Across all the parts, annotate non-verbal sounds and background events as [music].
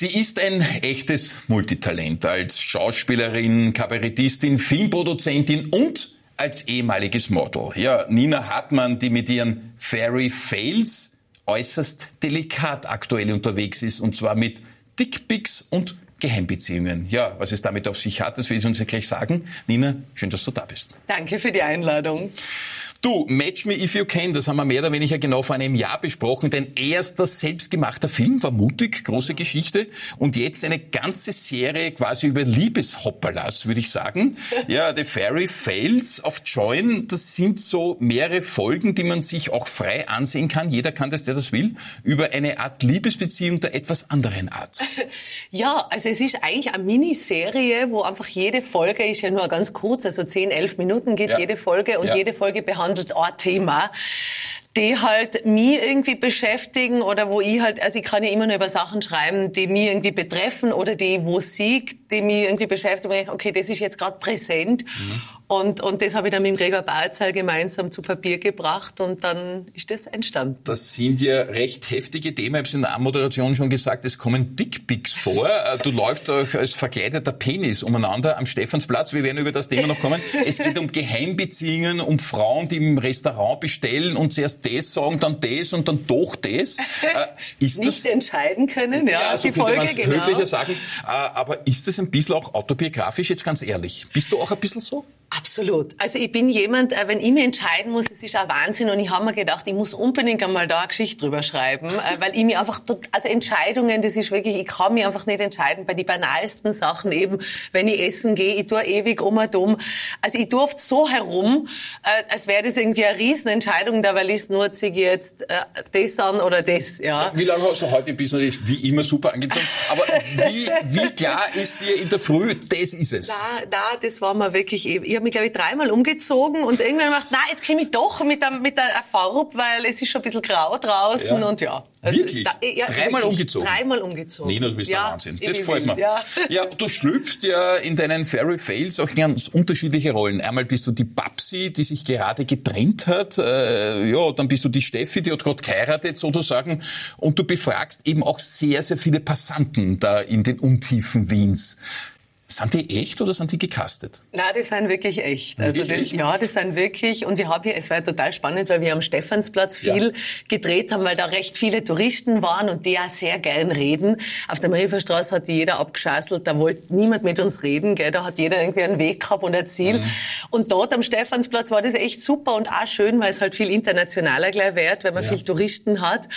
Sie ist ein echtes Multitalent als Schauspielerin, Kabarettistin, Filmproduzentin und als ehemaliges Model. Ja, Nina Hartmann, die mit ihren Fairy Fails äußerst delikat aktuell unterwegs ist und zwar mit Dickpics und Geheimbeziehungen. Ja, was es damit auf sich hat, das will ich uns ja gleich sagen. Nina, schön, dass du da bist. Danke für die Einladung. Du, Match Me If You Can, das haben wir mehr oder weniger genau vor einem Jahr besprochen. Dein erster selbstgemachter Film war mutig, große Geschichte. Und jetzt eine ganze Serie quasi über Liebeshopperlas, würde ich sagen. [laughs] Ja, The Fairy Fails of Join, das sind so mehrere Folgen, die man sich auch frei ansehen kann. Jeder kann das, der das will, über eine Art Liebesbeziehung der etwas anderen Art. [laughs] Ja, also es ist eigentlich eine Miniserie, wo einfach jede Folge ist ja nur ganz kurz, also 10, 11 Minuten geht ja. jede Folge und ja. jede Folge behandelt behandelt ein Thema die halt mich irgendwie beschäftigen oder wo ich halt, also ich kann ja immer nur über Sachen schreiben, die mich irgendwie betreffen oder die, wo sie, die mich irgendwie beschäftigen. Okay, das ist jetzt gerade präsent. Mhm. Und, und das habe ich dann mit dem Gregor Barzal gemeinsam zu Papier gebracht und dann ist das entstanden. Das sind ja recht heftige Themen. Ich habe es in der Anmoderation schon gesagt, es kommen Dickpics vor. Äh, du läufst auch als verkleideter Penis umeinander am Stephansplatz. Wir werden über das Thema noch kommen. Es geht um Geheimbeziehungen, um Frauen, die im Restaurant bestellen und zuerst das sagen, dann das und dann doch das. Äh, ist Nicht das, entscheiden können, ja, ja so die Folge, genau. höflicher sagen. Äh, aber ist das ein bisschen auch autobiografisch, jetzt ganz ehrlich? Bist du auch ein bisschen so? Absolut. Also ich bin jemand, äh, wenn ich mich entscheiden muss, es ist ein Wahnsinn und ich habe mir gedacht, ich muss unbedingt einmal da eine Geschichte drüber schreiben, äh, weil ich mir einfach, also Entscheidungen, das ist wirklich, ich kann mich einfach nicht entscheiden bei den banalsten Sachen eben, wenn ich essen gehe, ich tue ewig um und um. Also ich oft so herum, äh, als wäre das irgendwie eine Riesenentscheidung, da weil ich nur ziehe jetzt das an oder das, ja. Wie lange hast du heute bist du wie immer super angezogen, aber wie, wie klar ist dir in der Früh, das ist es? Na, na, das war mir wirklich, ich habe mich, glaube ich, dreimal umgezogen und irgendwann gemacht, na, jetzt komme ich doch mit der, mit der Farbe, weil es ist schon ein bisschen grau draußen ja. und ja. Also wirklich? Da, ja, Dreimal wirklich, umgezogen? Dreimal umgezogen. Nina, du bist ja, der Wahnsinn. Das gefällt mir. Ja. ja, du schlüpfst ja in deinen Fairy Fails auch ganz unterschiedliche Rollen. Einmal bist du die Babsi, die sich gerade getrennt hat. Äh, ja, dann bist du die Steffi, die hat gerade geheiratet sozusagen. Und du befragst eben auch sehr, sehr viele Passanten da in den Untiefen Wiens. Sind die echt oder sind die gecastet? Na, die sind wirklich echt. Also das, echt? ja, die sind wirklich. Und wir haben hier, es war ja total spannend, weil wir am Stephansplatz viel ja. gedreht haben, weil da recht viele Touristen waren und die ja sehr gern reden. Auf der Marienstraße hat jeder abgeschasselt, da wollte niemand mit uns reden, gell? da hat jeder irgendwie einen Weg gehabt und ein Ziel. Mhm. Und dort am Stephansplatz war das echt super und auch schön, weil es halt viel internationaler gleich wird, weil man ja. viel Touristen hat.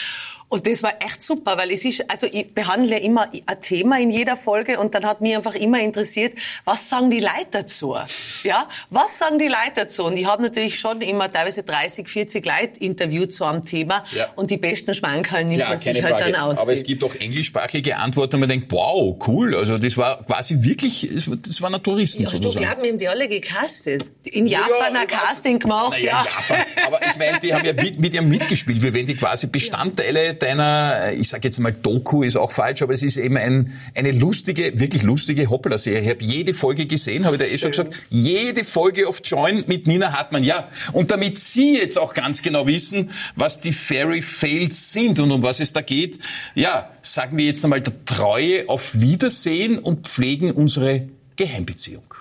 Und das war echt super, weil es ist, also ich behandle ja immer ein Thema in jeder Folge und dann hat mich einfach immer interessiert, was sagen die Leute dazu? Ja, was sagen die Leute dazu? Und ich habe natürlich schon immer teilweise 30, 40 Leute interviewt zu einem Thema ja. und die besten Schmankerl nimmt man sich halt dann aus. Aber es gibt auch englischsprachige Antworten und man denkt, wow, cool, also das war quasi wirklich, das waren Touristen ja, sozusagen. Ja, glauben, wir haben die alle gecastet. In Japan ja, ein Casting gemacht, ja. Japan. Aber ich meine, die haben ja mit, mit ihrem mitgespielt. Wir werden die quasi Bestandteile deiner, ich sage jetzt mal Doku ist auch falsch, aber es ist eben ein, eine lustige, wirklich lustige Hoppala-Serie. Ich habe jede Folge gesehen, habe ich da eh schon gesagt, jede Folge auf Join mit Nina Hartmann. Ja, und damit Sie jetzt auch ganz genau wissen, was die Fairy Fails sind und um was es da geht, ja, sagen wir jetzt einmal der Treue auf Wiedersehen und pflegen unsere Geheimbeziehung.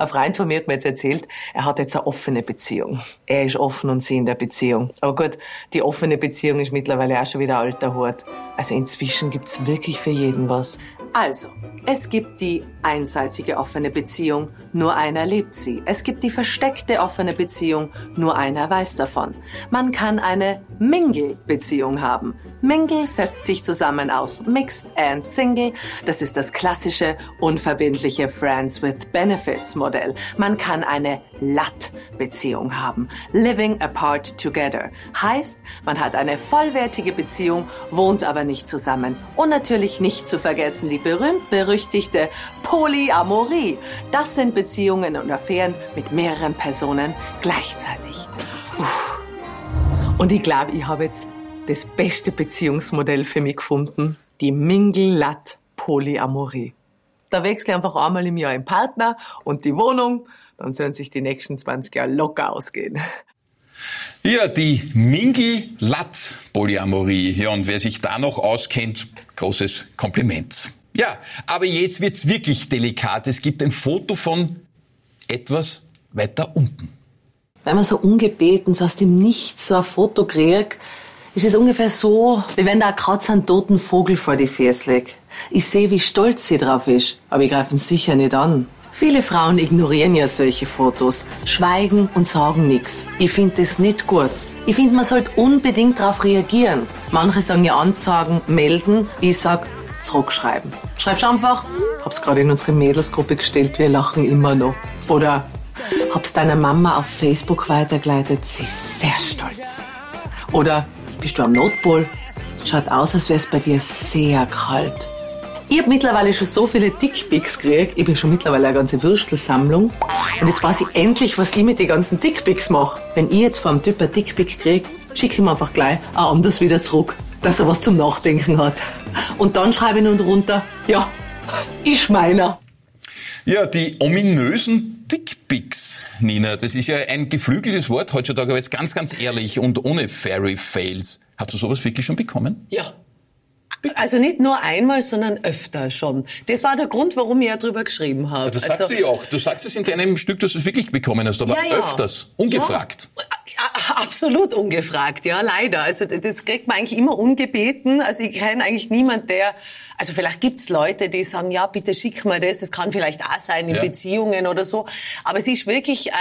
Ein Freund von mir hat mir jetzt erzählt, er hat jetzt eine offene Beziehung. Er ist offen und sie in der Beziehung. Aber gut, die offene Beziehung ist mittlerweile auch schon wieder alter Hut. Also inzwischen gibt's wirklich für jeden was. Also, es gibt die einseitige offene Beziehung, nur einer lebt sie. Es gibt die versteckte offene Beziehung, nur einer weiß davon. Man kann eine Mingle-Beziehung haben. Mingle setzt sich zusammen aus Mixed and Single. Das ist das klassische, unverbindliche Friends with Benefits Modell. Man kann eine LAT-Beziehung haben. Living apart together. Heißt, man hat eine vollwertige Beziehung, wohnt aber nicht zusammen. Und natürlich nicht zu vergessen die berühmt-berüchtigte Polyamorie. Das sind Beziehungen und Affären mit mehreren Personen gleichzeitig. Und ich glaube, ich habe jetzt das beste Beziehungsmodell für mich gefunden. Die Mingle-Lat Polyamorie. Da wechsle ich einfach einmal im Jahr den Partner und die Wohnung. Dann sollen sich die nächsten 20 Jahre locker ausgehen. Ja, die Mingle-Lat-Polyamorie. Ja, und wer sich da noch auskennt, großes Kompliment. Ja, aber jetzt wird's wirklich delikat. Es gibt ein Foto von etwas weiter unten. Wenn man so ungebeten, so aus dem Nichts so ein Foto kriegt, ist es ungefähr so, wie wenn da ein Kratz einen toten Vogel vor die Füße legt. Ich sehe, wie stolz sie drauf ist, aber ich greife ihn sicher nicht an. Viele Frauen ignorieren ja solche Fotos, schweigen und sagen nichts. Ich finde das nicht gut. Ich finde, man sollte unbedingt darauf reagieren. Manche sagen ja anzeigen, melden. Ich sag zurückschreiben. Schreibst einfach, hab's gerade in unsere Mädelsgruppe gestellt, wir lachen immer noch. Oder hab's deiner Mama auf Facebook weitergeleitet, sie ist sehr stolz. Oder bist du am Notpol? Schaut aus, als wäre es bei dir sehr kalt. Ich habe mittlerweile schon so viele Dickpics gekriegt. Ich bin schon mittlerweile eine ganze Würstelsammlung. Und jetzt weiß ich endlich, was ich mit den ganzen Dickpics mache. Wenn ich jetzt vom Typ ein Dickpic kriege, schicke ich ihm einfach gleich ein anderes wieder zurück, dass er was zum Nachdenken hat. Und dann schreibe ich nun drunter, ja, ich meiner. Ja, die ominösen Dickpics, Nina, das ist ja ein geflügeltes Wort heutzutage, aber jetzt ganz, ganz ehrlich und ohne Fairy Fails. Hast du sowas wirklich schon bekommen? Ja. Also nicht nur einmal, sondern öfter schon. Das war der Grund, warum ich ja drüber geschrieben habe. Das sagst also, du ja auch. Du sagst es in deinem Stück, dass du es wirklich bekommen hast, aber Ja, ja. öfters, ungefragt. [laughs] Absolut ungefragt, ja, leider. Also das kriegt man eigentlich immer ungebeten. Also ich kenne eigentlich niemand, der, also vielleicht gibt's Leute, die sagen, ja, bitte schick mir das, das kann vielleicht auch sein in Ja. Beziehungen oder so. Aber es ist wirklich äh,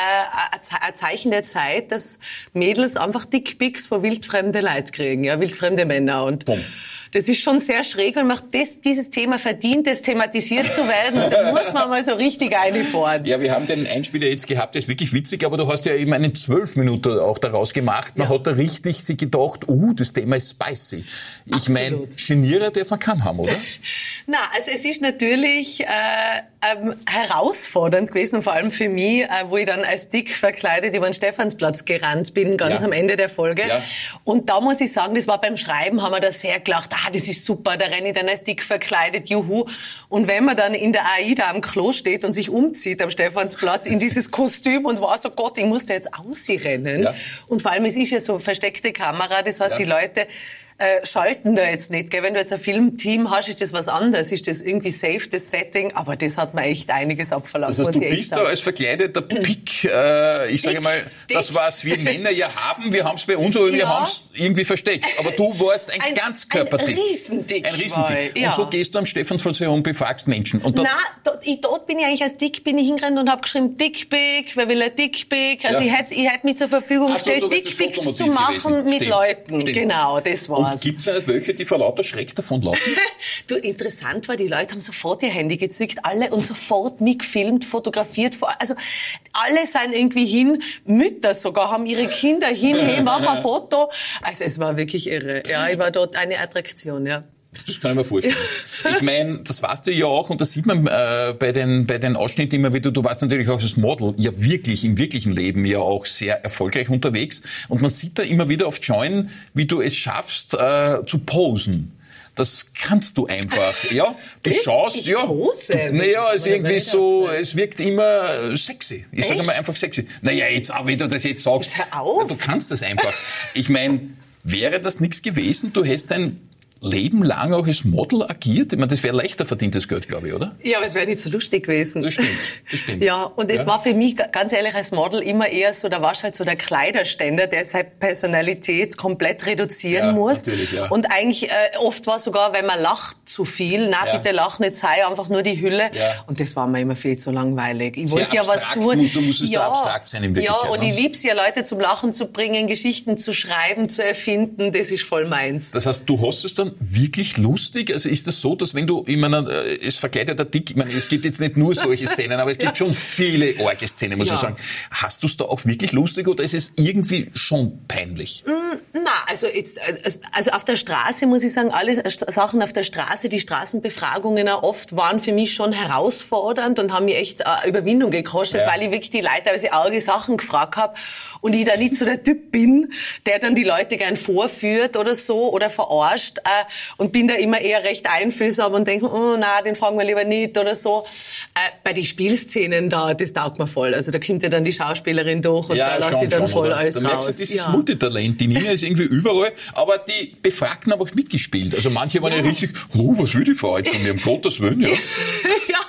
ein Ze- ein Zeichen der Zeit, dass Mädels einfach Dickpics vor wildfremde Leute kriegen, ja, wildfremde Männer. Und Bumm. Das ist schon sehr schräg und macht das, dieses Thema verdient es, thematisiert zu werden. Da muss man mal so richtig reinfahren. Ja, wir haben den Einspieler jetzt gehabt, der ist wirklich witzig, aber du hast ja eben einen zwölf Minuten auch daraus gemacht. Man hat da richtig sich gedacht, uh, das Thema ist spicy. Ich meine. Genierer darf man kann haben, oder? [laughs] Na, also es ist natürlich äh, ähm, herausfordernd gewesen, und vor allem für mich, äh, wo ich dann als dick verkleidet über den Stephansplatz gerannt bin, ganz Ja. am Ende der Folge. Ja. Und da muss ich sagen, das war beim Schreiben, haben wir da sehr gelacht, ah, das ist super, da renne ich dann als dick verkleidet, juhu. Und wenn man dann in der AIDA am Klo steht und sich umzieht am Stephansplatz in dieses [laughs] Kostüm und war so, Gott, ich muss da jetzt ausrennen. Ja. Und vor allem, es ist ja so versteckte Kamera, das heißt, Ja. die Leute äh, schalten da jetzt nicht. Gell? Wenn du jetzt ein Filmteam hast, ist das was anderes. Ist das irgendwie safe, das Setting. Aber das hat mir echt einiges abverlangt. Das heißt, du bist da als verkleideter Pick, äh, ich sage Dick, mal, das dick. was wir Männer ja haben, wir haben es bei uns, aber wir Ja. haben es irgendwie versteckt. Aber du warst ein, Ein- Ganzkörperdick. ein Riesendick Ein Riesendick. war ja. Und so gehst du am Stephansplatz herum, befragst Menschen. Und Na, dort, ich, dort bin ich eigentlich als Dick bin ich hingerannt und habe geschrieben Dickpick, wer will ein Dickpick? Also Ja. ich hätte ich hätt mich zur Verfügung gestellt, Dickpicks zu machen gewesen. mit Stimmt, Leuten. stimmt. Genau, das war's. Und gibt's nicht welche, die vor lauter Schreck davonlaufen? [laughs] Du, interessant war, die Leute haben sofort ihr Handy gezückt, alle und sofort mitgefilmt, fotografiert. Also alle sind irgendwie hin, Mütter sogar haben ihre Kinder hin, hey, mach ein Foto. Also es war wirklich irre. Ja, ich war dort eine Attraktion, ja. Das kann ich mir vorstellen. Ich meine, das warst du ja auch und das sieht man äh, bei den bei den Ausschnitten immer wieder. Du warst natürlich auch als Model ja wirklich im wirklichen Leben ja auch sehr erfolgreich unterwegs und man sieht da immer wieder auf Join, wie du es schaffst äh, zu posen. Das kannst du einfach, ja. Du Ich- schaust, ich ja. pose? Naja, es ist irgendwie so, es wirkt immer sexy. Ich sage mal einfach sexy. Naja, jetzt, auch wenn du das jetzt sagst, Hör auf. du kannst das einfach. Ich meine, wäre das nichts gewesen? Du hättest dein Leben lang auch als Model agiert? Ich meine, das wäre leichter verdientes Geld, glaube ich, oder? Ja, aber es wäre nicht so lustig gewesen. Das stimmt, das stimmt. [laughs] Ja, und es Ja. war für mich ga- ganz ehrlich als Model immer eher so, da warst halt so der Kleiderständer, der seine Personalität komplett reduzieren Ja, muss. natürlich, ja. Und eigentlich äh, oft war sogar, wenn man lacht zu viel, na Ja. bitte lach nicht, sei einfach nur die Hülle. Ja. Und das war mir immer viel zu langweilig. Ich wollte ja was tun. muss- du musstest da ja, abstrakt sein in Ja, Wirklichkeit, und ne? ich lieb's ja, Leute zum Lachen zu bringen, Geschichten zu schreiben, zu erfinden. Das ist voll meins. Das heißt, du hast es dann wirklich lustig? Also ist das so, dass wenn du, ich meine, äh, es verkleidet der Dick, ich meine, es gibt jetzt nicht nur solche [laughs] Szenen, aber es gibt schon viele arge Szenen, muss Ja. ich sagen. Hast du es da auch wirklich lustig oder ist es irgendwie schon peinlich? Na, also jetzt, also- auf der Straße muss ich sagen, alle Sachen auf der Straße, die Straßenbefragungen auch oft waren für mich schon herausfordernd und haben mir echt äh, Überwindung gekostet, Ja. weil ich wirklich die Leute teilweise arge Sachen gefragt habe und ich da nicht so der Typ bin, der dann die Leute gern vorführt oder so oder verarscht und bin da immer eher recht einfühlsam und denke, oh, na, den fragen wir lieber nicht oder so. Äh, bei den Spielszenen da, das taugt mir voll. Also da kommt ja dann die Schauspielerin durch und da lasse ich dann voll oder? alles da raus. du dieses Ja. Multitalent. Die Nina ist irgendwie überall, aber die Befragten haben auch mitgespielt. Also manche waren ja, ja richtig, oh, was will die Frau jetzt von mir, um Gottes Willen, ja. [laughs] ja,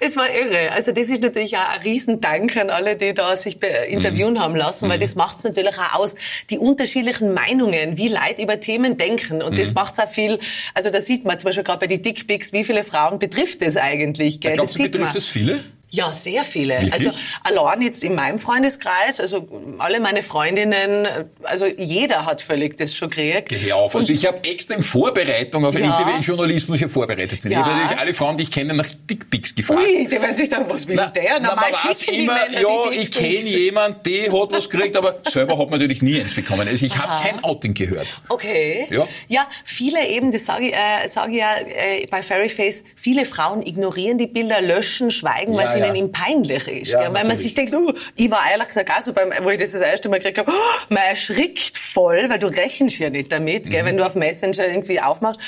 es war irre. Also das ist natürlich auch ein Riesendank an alle, die da sich interviewen mhm. haben lassen, weil mhm. das macht es natürlich auch aus. Die unterschiedlichen Meinungen, wie Leute über Themen denken. Und mhm. das macht es auch viel, also da sieht man zum Beispiel gerade bei den Dickpics, wie viele Frauen betrifft es eigentlich. Gell? Glaubst du, betrifft es viele? Ja, sehr viele. Wirklich? Also allein jetzt in meinem Freundeskreis, also alle meine Freundinnen, also jeder hat völlig das schon gekriegt. Geh auf. Also ich habe extra in Vorbereitung auf ja. Journalismus ja vorbereitet sind. Ja. Ich habe natürlich alle Frauen, die ich kenne, nach Dickpics gefragt. Ui, die werden sich dann, was will na, der? Na, man weiß immer, ja, ich kenne jemand, die hat was gekriegt, aber selber hat man natürlich nie eins bekommen. Also ich habe kein Outing gehört. Okay. Ja, ja viele eben, das sage ich, äh, sag ich ja äh, bei Fairyface, viele Frauen ignorieren die Bilder, löschen, schweigen, ja, weil sie ihnen ihm peinlich ist. Ja, weil man sich denkt, uh, ich war ehrlich gesagt auch so, beim, wo ich das das erste Mal gekriegt habe, oh, man erschrickt voll, weil du rechnest ja nicht damit, mhm. gell, wenn du auf Messenger irgendwie aufmachst.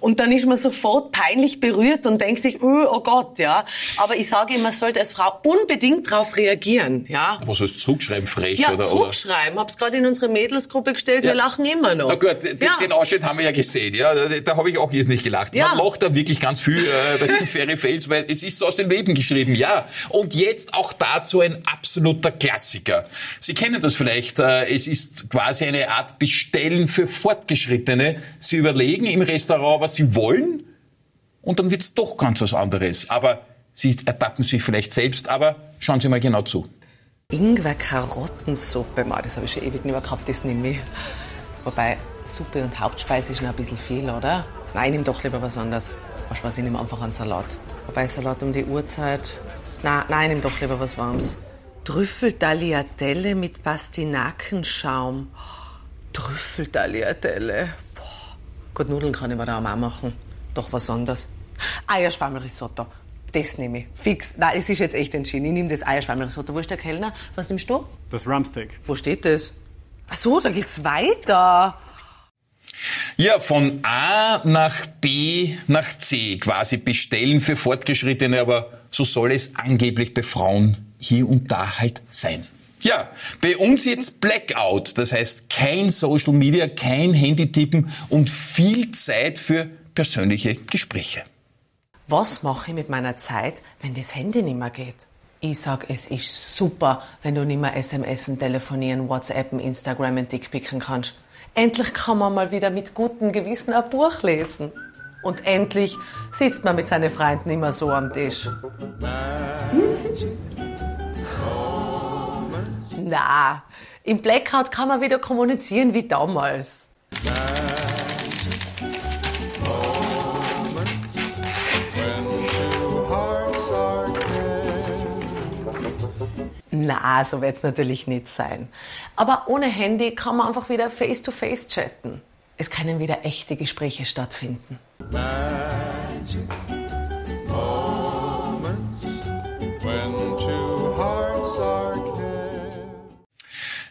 Und dann ist man sofort peinlich berührt und denkt sich, uh, oh Gott, ja. Aber ich sage, man sollte als Frau unbedingt darauf reagieren, ja. Was heißt zurückschreiben, frech? Ja, oder, zurückschreiben. Hab's gerade in unsere Mädelsgruppe gestellt, ja. wir lachen immer noch. Na gut, ja. den Ausschnitt haben wir ja gesehen, ja. Da, da habe ich auch jetzt nicht gelacht. Ja. Man macht da wirklich ganz viel äh, bei den Fairy Fails, weil es ist so aus dem Leben geschrieben, ja. Und jetzt auch dazu ein absoluter Klassiker. Sie kennen das vielleicht, äh, es ist quasi eine Art Bestellen für Fortgeschrittene. Sie überlegen im Restaurant, was sie wollen und dann wird's doch ganz was anderes. Aber Sie ertappen sich vielleicht selbst, aber schauen Sie mal genau zu. Ingwer-Karottensuppe, das habe ich schon ewig nicht mehr gehabt, das nehme ich. Wobei, Suppe und Hauptspeise ist noch ein bisschen viel, oder? Nein, nimm doch lieber was anderes. Was weiß ich, nehme einfach einen Salat. Wobei Salat um die Uhrzeit, na, nein, nimm doch lieber was Warmes. Trüffeltagliatelle mit Pastinakenschaum. Trüffeltagliatelle. Boah. Gut, Nudeln kann ich mir da auch machen. Doch was anderes. Eiersparmelrisotto. Das nehme ich. Fix. Nein, es ist jetzt echt entschieden. Ich nehme das Eiersparmelrisotto. Wo ist der Kellner? Was nimmst du? Das Rumsteak. Wo steht das? Ach so, da geht's weiter. Ja, von A nach B nach C quasi bestellen für Fortgeschrittene, aber so soll es angeblich bei Frauen hier und da halt sein. Ja, bei uns jetzt Blackout, das heißt kein Social Media, kein Handytippen und viel Zeit für persönliche Gespräche. Was mache ich mit meiner Zeit, wenn das Handy nicht mehr geht? Ich sag, es ist super, wenn du nicht mehr SMSen, telefonieren, WhatsAppen, Instagrammen, Dickpicken kannst. Endlich kann man mal wieder mit gutem Gewissen ein Buch lesen. Und endlich sitzt man mit seinen Freunden immer so am Tisch. Na, im Blackout kann man wieder kommunizieren wie damals. Na, so wird es natürlich nicht sein. Aber ohne Handy kann man einfach wieder face-to-face -face chatten. Es können wieder echte Gespräche stattfinden. Magic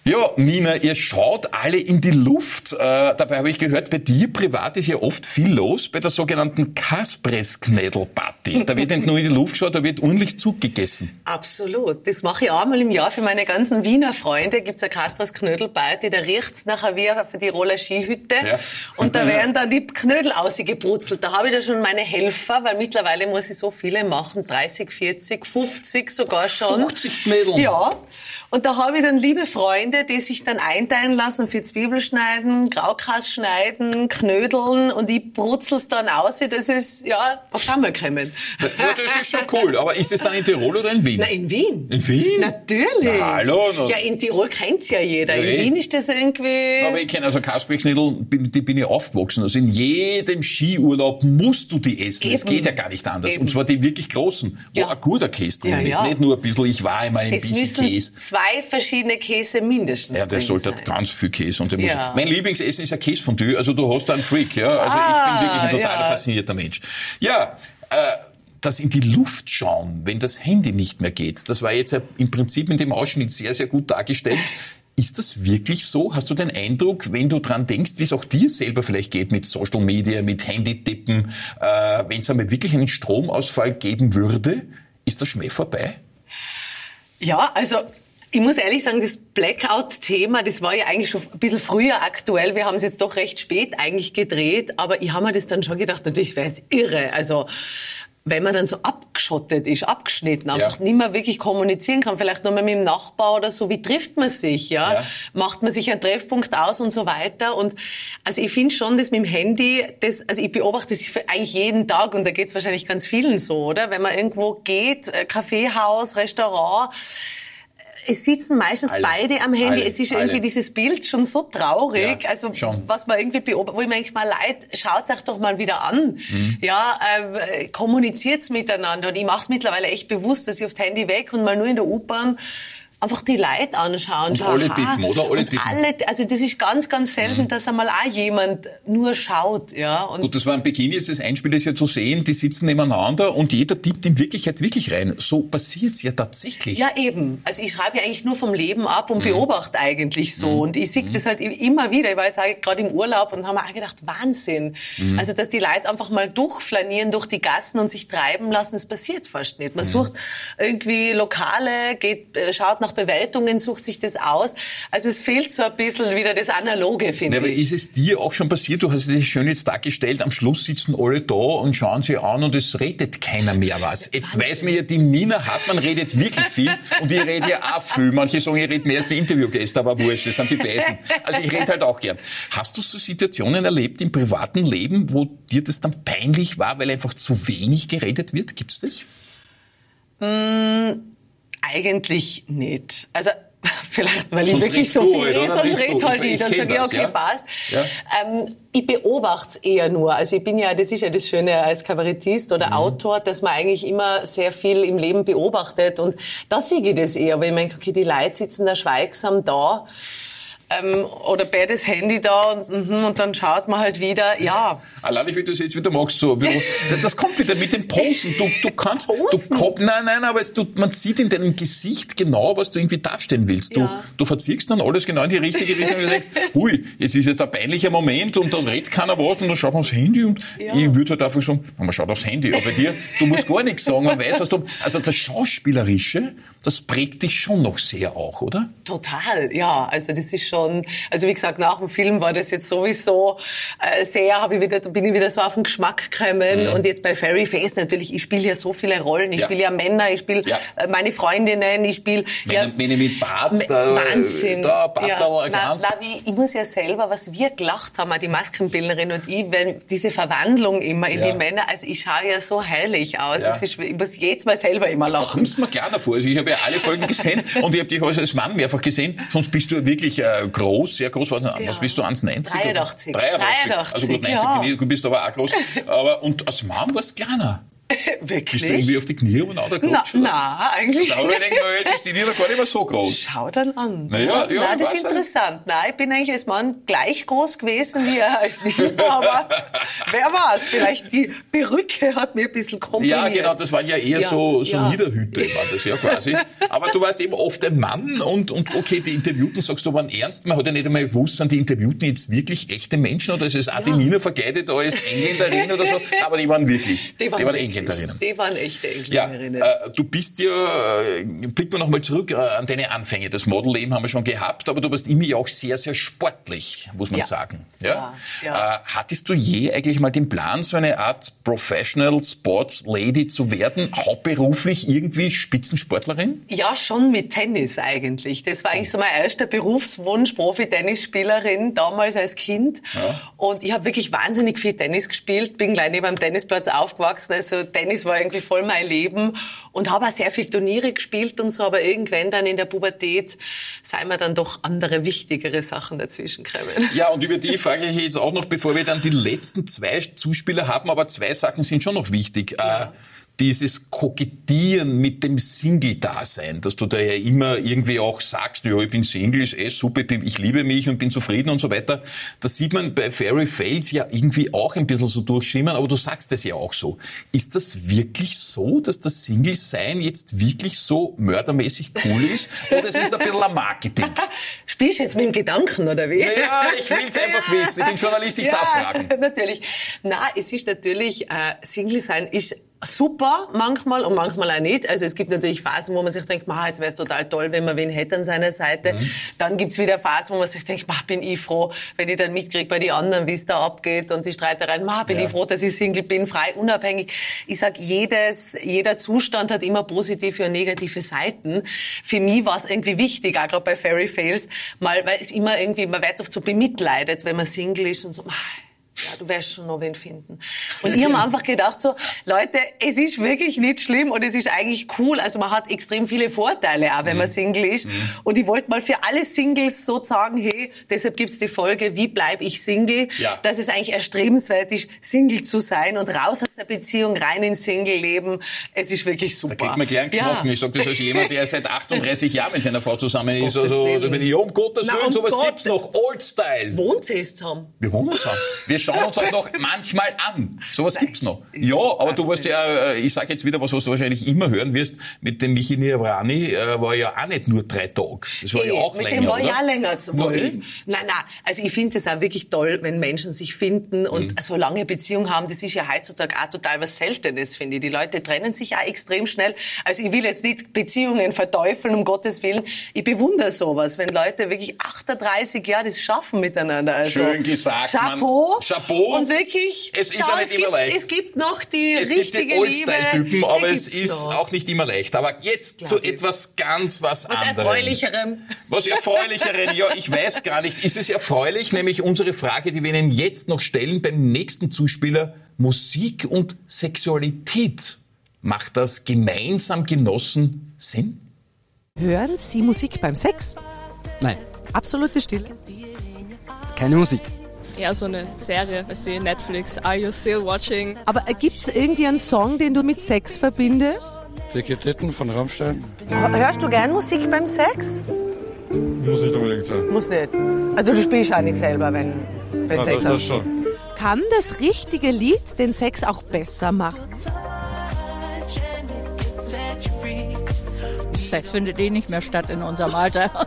ja, Nina, ihr schaut alle in die Luft. Äh, dabei habe ich gehört, bei dir privat ist ja oft viel los bei der sogenannten Kaspres-Knädel-Party. Da wird nicht nur in die Luft geschaut, da wird ordentlich Zug gegessen. Absolut. Das mache ich einmal im Jahr für meine ganzen Wiener Freunde. Gibt's eine Kaspres-Knödel-Party, da riecht's nachher wie auf die Roller Skihütte. Ja. Und da [laughs] werden dann die Knödel ausgebrutzelt. Da habe ich da schon meine Helfer, weil mittlerweile muss ich so viele machen. 30, 40, 50 sogar schon. 50 Knödel? Ja. Und da habe ich dann liebe Freunde, die sich dann einteilen lassen für Zwiebel schneiden, Graukas schneiden, knödeln und ich brutzel's dann aus, wie das ist, ja, auf Schammel kommen. Ja, das ist schon cool. Aber ist es dann in Tirol oder in Wien? Na, in Wien. In Wien? Natürlich. Na, hallo. Na. Ja, in Tirol kennt's ja jeder. Ja, in Wien ist das irgendwie... Aber ich kenne also Kasperknödel, die bin ich aufgewachsen. Also in jedem Skiurlaub musst du die essen. Es geht ja gar nicht anders. Eben. Und zwar die wirklich großen, wo ja. ein guter Käse drin ja, ist. Nicht nur ein bisschen, ich war einmal ein bisschen Käse zwei verschiedene Käse mindestens. Ja, der sollte sein. ganz viel Käse. Und ja. Mein Lieblingsessen ist ein Käsefondue. Also du hast einen Freak, ja. Also ah, ich bin ah, wirklich ein total ja. faszinierter Mensch. Ja, äh, das in die Luft schauen, wenn das Handy nicht mehr geht, das war jetzt im Prinzip in dem Ausschnitt sehr, sehr gut dargestellt. Ist das wirklich so? Hast du den Eindruck, wenn du dran denkst, wie es auch dir selber vielleicht geht mit Social Media, mit Handytippen, äh, wenn es einmal wirklich einen Stromausfall geben würde, ist das Schmäh vorbei? Ja, also Ich muss ehrlich sagen, das Blackout-Thema, das war ja eigentlich schon ein bisschen früher aktuell. Wir haben es jetzt doch recht spät eigentlich gedreht, aber ich habe mir das dann schon gedacht, das wäre jetzt irre. Also wenn man dann so abgeschottet ist, abgeschnitten, einfach ja. nicht mehr wirklich kommunizieren kann, vielleicht nur mal mit dem Nachbar oder so, wie trifft man sich, ja? ja. Macht man sich einen Treffpunkt aus und so weiter und also ich finde schon, dass mit dem Handy, das, also ich beobachte das eigentlich jeden Tag und da geht es wahrscheinlich ganz vielen so, oder? Wenn man irgendwo geht, äh, Kaffeehaus, Restaurant, es sitzen meistens alle, beide am Handy. Alle, es ist irgendwie alle. dieses Bild schon so traurig. Ja, also schon. was man irgendwie beobachtet, wo ich manchmal leid, schaut euch doch mal wieder an. Mhm. Ja, äh, kommuniziert's miteinander. Und ich mache es mittlerweile echt bewusst, dass ich auf das Handy weg und mal nur in der U-Bahn einfach die Leute anschauen. Und schau, alle tippen, oder? Alle tippen. Alle, also das ist ganz, ganz selten, mhm. dass einmal auch jemand nur schaut. Ja. Und Gut, das war am Beginn jetzt das Einspiel, das ja zu sehen, die sitzen nebeneinander und jeder tippt in Wirklichkeit wirklich rein. So passiert's ja tatsächlich. Ja, eben. Also ich schreibe ja eigentlich nur vom Leben ab und mhm. beobachte eigentlich so. Mhm. Und ich sehe mhm. das halt immer wieder. Ich war jetzt gerade im Urlaub und haben mir auch gedacht, Wahnsinn. Mhm. Also dass die Leute einfach mal durchflanieren durch die Gassen und sich treiben lassen, das passiert fast nicht. Man mhm. sucht irgendwie Lokale, geht, äh, schaut nach nach Bewertungen, sucht sich das aus. Also es fehlt so ein bisschen wieder das Analoge, finde ich. Aber ist es dir auch schon passiert, du hast es schön jetzt dargestellt, am Schluss sitzen alle da und schauen sie an und es redet keiner mehr was. [laughs] Jetzt Wahnsinn. weiß man ja, die Nina Hartmann redet wirklich viel und ich rede ja auch viel. Manche sagen, ich rede mehr als die Interviewgäste, aber wurscht, das sind die Besten. Also ich rede halt auch gern. Hast du so Situationen erlebt im privaten Leben, wo dir das dann peinlich war, weil einfach zu wenig geredet wird? Gibt's das? Mmh eigentlich nicht. Also [laughs] vielleicht, weil sonst ich wirklich so viel rede, sonst rede halt ich. Dann sage ich, okay, ja? passt. Ja. Ähm, ich beobachte es eher nur. Also ich bin ja, das ist ja das Schöne als Kabarettist oder mhm. Autor, dass man eigentlich immer sehr viel im Leben beobachtet. Und da sehe ich das eher, weil ich meine, okay, die Leute sitzen da schweigsam da ähm, oder beides Handy da und, mhm, und dann schaut man halt wieder, ja. Allein wie du das jetzt wieder magst, so, [laughs] das kommt wieder mit dem Posen. Du, du kannst, Posen? du komm, nein, nein, aber es, du, man sieht in deinem Gesicht genau, was du irgendwie darstellen willst. Du, ja. du verziehst dann alles genau in die richtige Richtung und denkst, [laughs] hui, es ist jetzt ein peinlicher Moment und dann redet keiner was und dann schaut man aufs Handy und ja. ich würde halt einfach sagen, man schaut aufs Handy, aber bei dir, du musst gar nichts sagen, man weiß, was du, also das Schauspielerische, das prägt dich schon noch sehr auch, oder? Total, ja, also das ist schon schon, also wie gesagt, nach dem Film war das jetzt sowieso äh, sehr, habe ich wieder, bin ich wieder so auf den Geschmack gekommen. Mhm. Und jetzt bei Fairy Face natürlich, ich spiele ja so viele Rollen. Ich ja. spiele ja Männer, ich spiele ja. äh, meine Freundinnen, ich spiele... Ja, Männer mit Bart, da, Wahnsinn. Da, Bart ja. da na, na, wie, ich muss ja selber, was wir gelacht haben, die Maskenbildnerin und ich, wenn diese Verwandlung immer in ja. die Männer, also ich schaue ja so herrlich aus. Ja. Ist, ich muss jedes Mal selber immer lachen. Da kommst du mir kleiner vor. Also ich habe ja alle Folgen gesehen [laughs] und ich habe dich als Mann mehrfach gesehen. Sonst bist du ja wirklich äh, groß, sehr groß. Was, ja. was bist du, 1,90? 83. 83. 83. Also gut, 90 ja. du bist aber auch groß. Aber, und als Mann warst du kleiner. [laughs] Wirklich? Bist du irgendwie auf die Knie und oder Na, na, eigentlich. Aber ich denke, jetzt ist die Nina gar nicht mehr so groß. Schau dann an. Naja, ja, na, das ist interessant. Nein, ich bin eigentlich als Mann gleich groß gewesen wie er als Nina, aber [laughs] wer weiß, vielleicht die Perücke hat mir ein bisschen kombiniert. Ja, genau, das waren ja eher ja, so, so ja. Niederhüte, war das ja quasi. Aber du warst eben oft ein Mann und, und okay, die Interviewten, sagst du, waren ernst. Man hat ja nicht einmal gewusst, sind die Interviewten jetzt wirklich echte Menschen oder ist es auch die Nina verkleidet als Engländerin oder so? [laughs] Aber die waren wirklich, die waren, die waren Engländer. Engländerinnen. Die waren echte Engländerinnen. Ja, äh, du bist ja, äh, blicken wir nochmal zurück äh, an deine Anfänge. Das Modelleben haben wir schon gehabt, aber du warst immer ja auch sehr, sehr sportlich, muss man ja. sagen. Ja? ja äh, hattest du je eigentlich mal den Plan, so eine Art Professional Sports Lady zu werden, hauptberuflich irgendwie Spitzensportlerin? Ja, schon mit Tennis eigentlich. Das war eigentlich so mein erster Berufswunsch, Profi-Tennisspielerin, damals als Kind. Und ich habe wirklich wahnsinnig viel Tennis gespielt, bin gleich neben dem Tennisplatz aufgewachsen. Also Tennis war irgendwie voll mein Leben und habe auch sehr viel Turniere gespielt und so, aber irgendwann dann in der Pubertät sei mir dann doch andere wichtigere Sachen dazwischen gekommen. Ja, und über die frage ich jetzt auch noch, bevor wir dann die letzten zwei Zuspieler haben, aber zwei Sachen sind schon noch wichtig. Ja. Äh, dieses Kokettieren mit dem Single-Dasein, dass du da ja immer irgendwie auch sagst, ja, ich bin Single, ist eh super, ich liebe mich und bin zufrieden und so weiter. Das sieht man bei Fairy Fails ja irgendwie auch ein bisschen so durchschimmern, aber du sagst es ja auch so. Ist das wirklich so, dass das Single-Sein jetzt wirklich so mördermäßig cool ist? Oder ist es ein bisschen ein Marketing? [laughs] Spielst du jetzt mit dem Gedanken, oder wie? Ja, ich will es einfach wissen. Ich bin Journalist, [laughs] ich ja, darf fragen. [laughs] Natürlich. Na, es ist natürlich, äh, Single-Sein ist super manchmal und manchmal auch nicht. Also es gibt natürlich Phasen, wo man sich denkt, ma, jetzt wäre es total toll, wenn man wen hätte an seiner Seite. Mhm. Dann gibt's wieder Phasen, wo man sich denkt, ma, bin ich froh, wenn ich dann mitkriege bei den anderen, wie es da abgeht und die Streitereien, ma, bin ja. ich froh, dass ich Single bin, frei, unabhängig. Ich sag, jedes, jeder Zustand hat immer positive und negative Seiten. Für mich war es irgendwie wichtig, auch gerade bei Fairy Fails, mal, weil es immer irgendwie, man wird oft so bemitleidet, wenn man Single ist und so, ma, schon noch wen finden. Und ich habe [laughs] einfach gedacht so, Leute, es ist wirklich nicht schlimm und es ist eigentlich cool. Also man hat extrem viele Vorteile auch, wenn man mhm. Single ist. Mhm. Und ich wollte mal für alle Singles so sagen, hey, deshalb gibt's die Folge, wie bleib ich Single? Ja. Dass es eigentlich erstrebenswert ist, Single zu sein und raus aus der Beziehung, rein ins Single-Leben. Es ist wirklich super. Da kriegt man gleich einen Knocken. Ja. Ich sage das als jemand, der seit 38 Jahren mit seiner Frau zusammen ist. Also, da bin ich, um Gottes Willen, um sowas Gott. gibt's noch. Old Style. Wohnt sie zusammen? Wir wohnen zusammen. Wir schauen uns halt noch manchmal an. Sowas gibt's noch. Ja, aber du warst ja, äh, ich sage jetzt wieder was, was du wahrscheinlich immer hören wirst, mit dem Michi Niabrani äh, war ja auch nicht nur drei Tage. Das war Ey, ja auch mit länger, dem war ja länger zu wollen. Nein, nein, also ich finde es auch wirklich toll, wenn Menschen sich finden und mhm. so lange Beziehung haben. Das ist ja heutzutage auch total was Seltenes, finde ich. Die Leute trennen sich auch extrem schnell. Also ich will jetzt nicht Beziehungen verteufeln, um Gottes Willen. Ich bewundere sowas, wenn Leute wirklich 38 Jahre das schaffen miteinander. Also, Schön gesagt, Chapeau. Man. Und wirklich, es ist schau, ja nicht immer gibt, leicht. Es gibt noch die es richtige gibt die Oldstyle-Typen, aber es ist noch. auch nicht immer leicht. Aber jetzt zu etwas ganz was, was anderem. Erfreulicherem. Was Erfreulicherem, ja, ich weiß gar nicht. Ist es erfreulich, nämlich unsere Frage, die wir Ihnen jetzt noch stellen beim nächsten Zuspieler, Musik und Sexualität. Macht das gemeinsam genossen Sinn? Hören Sie Musik beim Sex? Nein. Absolute Stille? Keine Musik eher so eine Serie, weißt du, Netflix, Are You Still Watching? Aber gibt es irgendwie einen Song, den du mit Sex verbindest? Dicke Titten von Rammstein. Hörst du gern Musik beim Sex? Muss nicht unbedingt sein. Muss nicht. Also du spielst auch nicht selber, wenn, wenn ja, Sex das hast. schon. Kann das richtige Lied den Sex auch besser machen? Sex findet eh nicht mehr statt in unserem Alter. [laughs]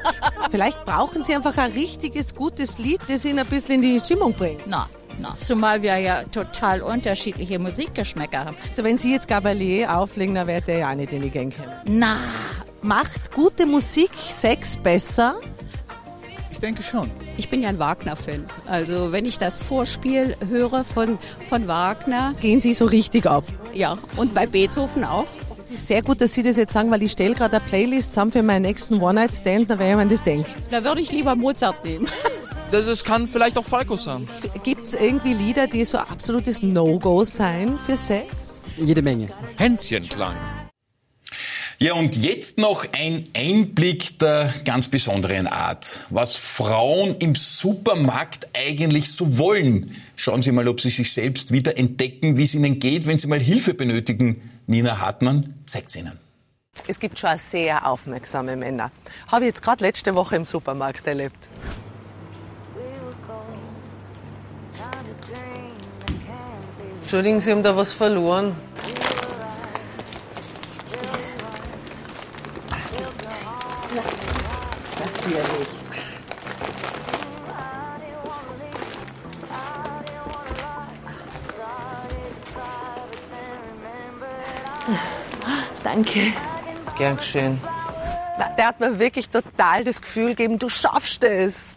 Vielleicht brauchen Sie einfach ein richtiges, gutes Lied, das Ihnen ein bisschen in die Stimmung bringt. Na, na. Zumal wir ja total unterschiedliche Musikgeschmäcker haben. So, wenn Sie jetzt Gabalier auflegen, dann wird der ja auch nicht in die Gang kommen. Na. Macht gute Musik Sex besser? Ich denke schon. Ich bin ja ein Wagner-Fan. Also wenn ich das Vorspiel höre von, von Wagner. Gehen Sie so richtig ab? Ja, und bei Beethoven auch ist sehr gut, dass Sie das jetzt sagen, weil ich stelle gerade eine Playlist zusammen für meinen nächsten One-Night-Stand, da wäre ich mir das denken. Da würde ich lieber Mozart nehmen. [laughs] Das, das kann vielleicht auch Falco sein. Gibt es irgendwie Lieder, die so absolutes No-Go sein für Sex? Jede Menge. Hänschenklang. Ja, und jetzt noch ein Einblick der ganz besonderen Art. Was Frauen im Supermarkt eigentlich so wollen. Schauen Sie mal, ob Sie sich selbst wieder entdecken, wie es Ihnen geht, wenn Sie mal Hilfe benötigen. Nina Hartmann zeigt es Ihnen. Es gibt schon sehr aufmerksame Männer. Habe ich jetzt gerade letzte Woche im Supermarkt erlebt. Entschuldigen Sie, haben da was verloren? Natürlich. Danke. Gern geschehen. Der hat mir wirklich total das Gefühl gegeben, du schaffst es.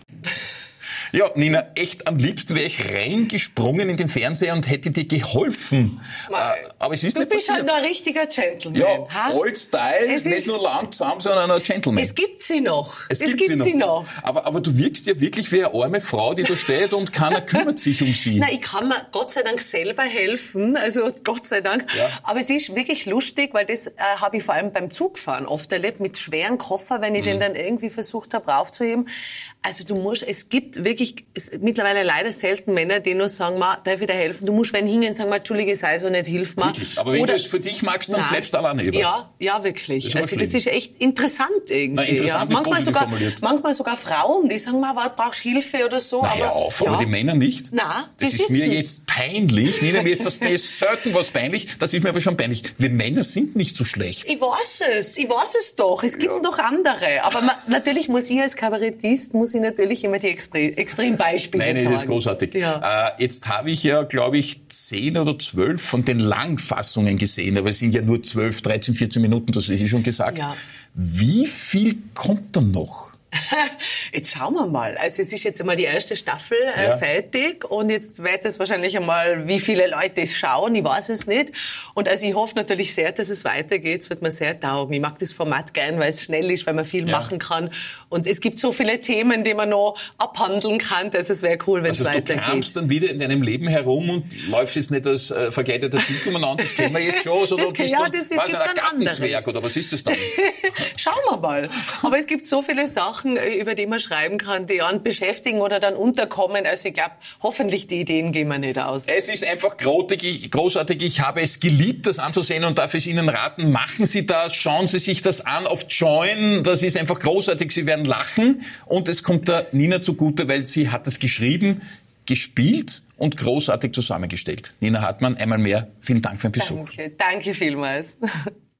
Ja, Nina, echt am liebsten wäre ich reingesprungen in den Fernseher und hätte dir geholfen. Mal, äh, aber es ist du nicht bist halt passiert. halt ein richtiger Gentleman. Ja, ha? Old Style, es nicht nur langsam, sondern ein Gentleman. Es gibt sie noch. Es, es gibt, gibt, sie, noch. noch. Aber, aber du wirkst ja wirklich wie eine arme Frau, die da steht und keiner kümmert sich um sie. Nein, ich kann mir Gott sei Dank selber helfen. Also Gott sei Dank. Ja. Aber es ist wirklich lustig, weil das äh, habe ich vor allem beim Zugfahren oft erlebt, mit schweren Koffer, wenn ich mhm. den dann irgendwie versucht habe raufzuheben. Also du musst, es gibt wirklich es, mittlerweile leider selten Männer, die nur sagen, ma, darf ich dir helfen? Du musst, wenn hingehen, sagen, ma, Entschuldige, sei so nicht, hilf mir. Wirklich? Aber wenn Oder, du es für dich magst, dann nein, bleibst du alleine über. Ja, ja, wirklich. Das also das ist echt interessant irgendwie. Na, interessant ja. manchmal, sogar, formuliert. manchmal sogar Frauen, die sagen, ma, brauchst Hilfe oder so. Na, aber, auf, ja. aber die Männer nicht. Na, das ist sitzen. mir jetzt peinlich. Nina, mir ist das mir ist [laughs] selten was peinlich. Das ist mir aber schon peinlich. Wir Männer sind nicht so schlecht. Ich weiß es. Ich weiß es doch. Es gibt ja. noch andere. Aber man, natürlich muss ich als Kabarettist, muss ich natürlich immer die Extre Extrembeispiele Nein, sagen. das ist großartig. Ja. Äh, jetzt habe ich ja, glaube ich, zehn oder zwölf von den Langfassungen gesehen, aber es sind ja nur zwölf, 13, 14 Minuten, das habe ich schon gesagt. Ja. Wie viel kommt dann noch? [laughs] Jetzt schauen wir mal. Also es ist jetzt einmal die erste Staffel äh, Ja. fertig und jetzt wird es wahrscheinlich einmal, wie viele Leute es schauen, ich weiß es nicht. Und also ich hoffe natürlich sehr, dass es weitergeht. Es wird mir sehr taugen. Ich mag das Format gern, weil es schnell ist, weil man viel Ja. machen kann. Und es gibt so viele Themen, die man noch abhandeln kann. Also es wäre cool, wenn es Also du weitergeht. kramst dann wieder in deinem Leben herum und läufst jetzt nicht als äh, verkleideter Dickelmann an, das kennen wir jetzt schon. Oder Das- bist ja, du, das ist- gibt ein anderes. oder was ist das dann? [laughs] Schauen wir mal. Aber es gibt so viele Sachen, äh, über die man schreiben kann, die einen beschäftigen oder dann unterkommen. Also ich glaube, hoffentlich die Ideen gehen wir nicht aus. Es ist einfach großartig, großartig. Ich habe es geliebt, das anzusehen und darf es Ihnen raten. Machen Sie das, schauen Sie sich das an auf Join. Das ist einfach großartig. Sie werden lachen und es kommt der Nina zugute, weil sie hat es geschrieben, gespielt und großartig zusammengestellt. Nina Hartmann, einmal mehr vielen Dank für den Besuch. Danke, danke vielmals. [laughs]